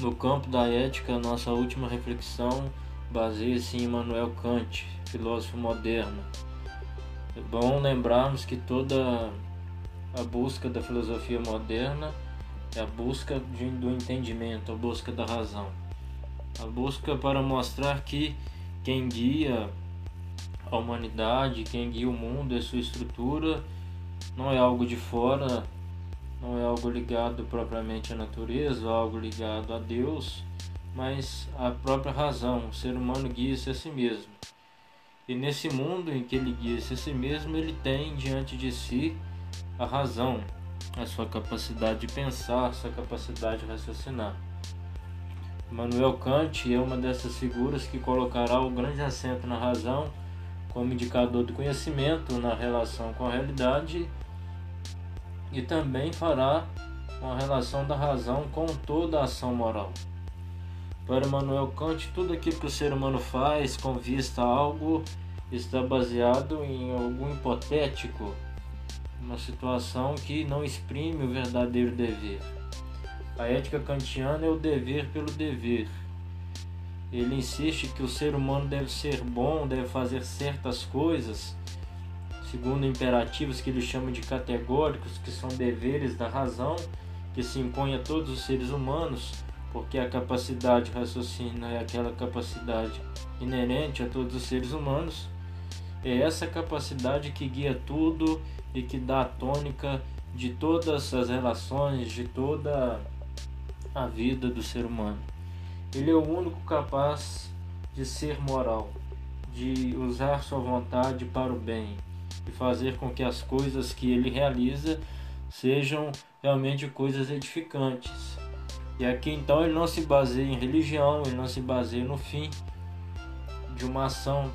No campo da ética, nossa última reflexão baseia-se em Immanuel Kant, filósofo moderno. É bom lembrarmos que toda a busca da filosofia moderna é a busca de, do entendimento, a busca da razão. A busca para mostrar que quem guia a humanidade, quem guia o mundo, a sua estrutura, não é algo de fora, não é algo ligado propriamente à natureza, algo ligado a Deus, mas a própria razão. O ser humano guia-se a si mesmo. E nesse mundo em que ele guia-se a si mesmo, ele tem diante de si a razão, a sua capacidade de pensar, a sua capacidade de raciocinar. Manuel Kant é uma dessas figuras que colocará o grande acento na razão como indicador do conhecimento na relação com a realidade e também fará uma relação da razão com toda a ação moral. Para Manuel Kant, tudo aquilo que o ser humano faz com vista a algo está baseado em algum hipotético, uma situação que não exprime o verdadeiro dever. A ética kantiana é o dever pelo dever. Ele insiste que o ser humano deve ser bom, deve fazer certas coisas, segundo imperativos que ele chama de categóricos, que são deveres da razão, que se impõe a todos os seres humanos, porque a capacidade de raciocínio é aquela capacidade inerente a todos os seres humanos. É essa capacidade que guia tudo e que dá a tônica de todas as relações, de toda a vida do ser humano. Ele é o único capaz de ser moral, de usar sua vontade para o bem e fazer com que as coisas que ele realiza sejam realmente coisas edificantes. E aqui então ele não se baseia em religião, ele não se baseia no fim de uma ação,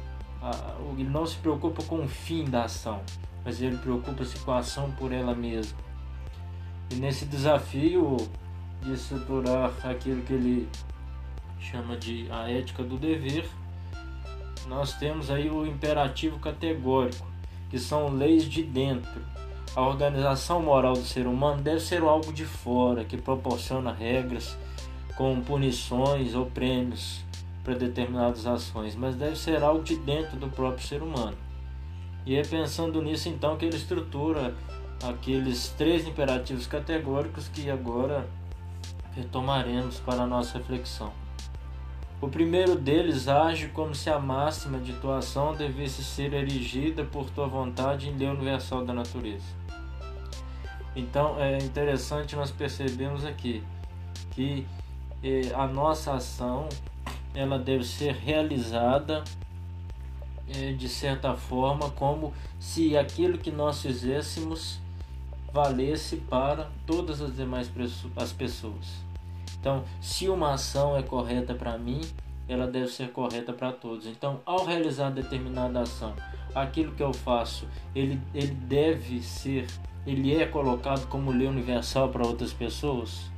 ele não se preocupa com o fim da ação, mas ele preocupa-se com a ação por ela mesma. E nesse desafio de estruturar aquilo que ele chama de a ética do dever, nós temos aí o imperativo categórico, que são leis de dentro a organização moral do ser humano deve ser algo de fora, que proporciona regras com punições ou prêmios para determinadas ações, mas deve ser algo de dentro do próprio ser humano. E é pensando nisso então que ele estrutura aqueles três imperativos categóricos que agora retomaremos para a nossa reflexão. O primeiro deles age como se a máxima de tua ação devesse ser erigida por tua vontade em lei universal da natureza. Então é interessante nós percebemos aqui que eh, a nossa ação ela deve ser realizada eh, de certa forma como se aquilo que nós fizéssemos valesse para todas as demais as pessoas. Então, se uma ação é correta para mim, ela deve ser correta para todos. Então, ao realizar determinada ação, aquilo que eu faço, ele, ele deve ser ele é colocado como lei universal para outras pessoas?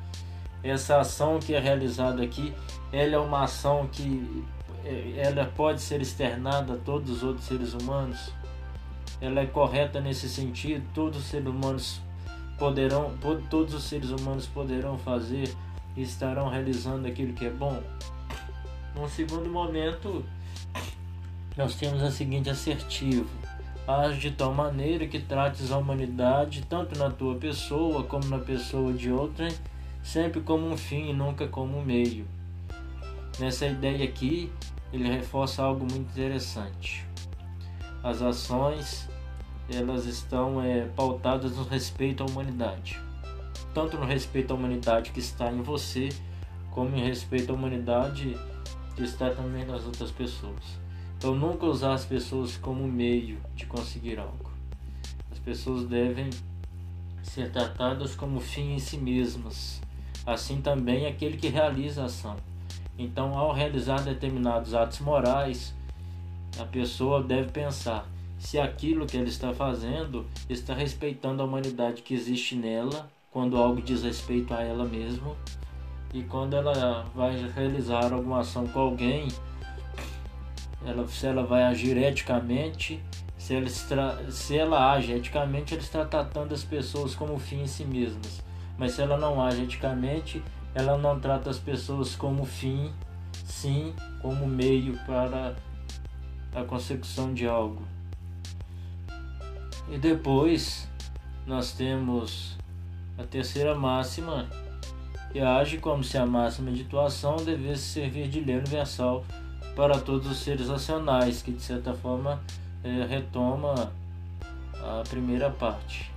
Essa ação que é realizada aqui, ela é uma ação que é, ela pode ser externada a todos os outros seres humanos? Ela é correta nesse sentido? Todos os seres humanos poderão, todos os seres humanos poderão fazer e estarão realizando aquilo que é bom? Num segundo momento, nós temos a seguinte assertivo: Age de tal maneira que trates a humanidade, tanto na tua pessoa como na pessoa de outrem, sempre como um fim e nunca como um meio. Nessa ideia aqui, ele reforça algo muito interessante. As ações elas estão é, pautadas no respeito à humanidade, tanto no respeito à humanidade que está em você, como em respeito à humanidade que está também nas outras pessoas. Então, nunca usar as pessoas como meio de conseguir algo. As pessoas devem ser tratadas como fim em si mesmas. Assim também aquele que realiza a ação. Então, ao realizar determinados atos morais, a pessoa deve pensar se aquilo que ela está fazendo está respeitando a humanidade que existe nela, quando algo diz respeito a ela mesma, e quando ela vai realizar alguma ação com alguém ela, se ela vai agir eticamente, se ela, se ela age eticamente, ela está tratando as pessoas como fim em si mesmas. Mas se ela não age eticamente, ela não trata as pessoas como fim, sim como meio para a consecução de algo. E depois nós temos a terceira máxima, que age como se a máxima de atuação devesse servir de lei universal para todos os seres racionais, que de certa forma é, retoma a primeira parte.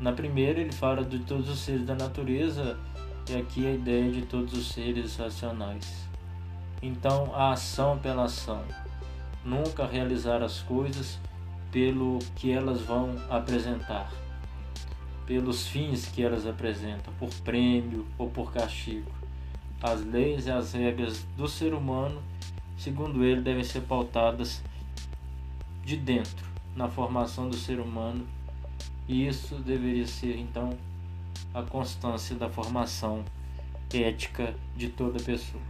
Na primeira ele fala de todos os seres da natureza e aqui a ideia de todos os seres racionais. Então a ação pela ação, nunca realizar as coisas pelo que elas vão apresentar, pelos fins que elas apresentam, por prêmio ou por castigo. As leis e as regras do ser humano, segundo ele, devem ser pautadas de dentro, na formação do ser humano, e isso deveria ser então a constância da formação ética de toda pessoa.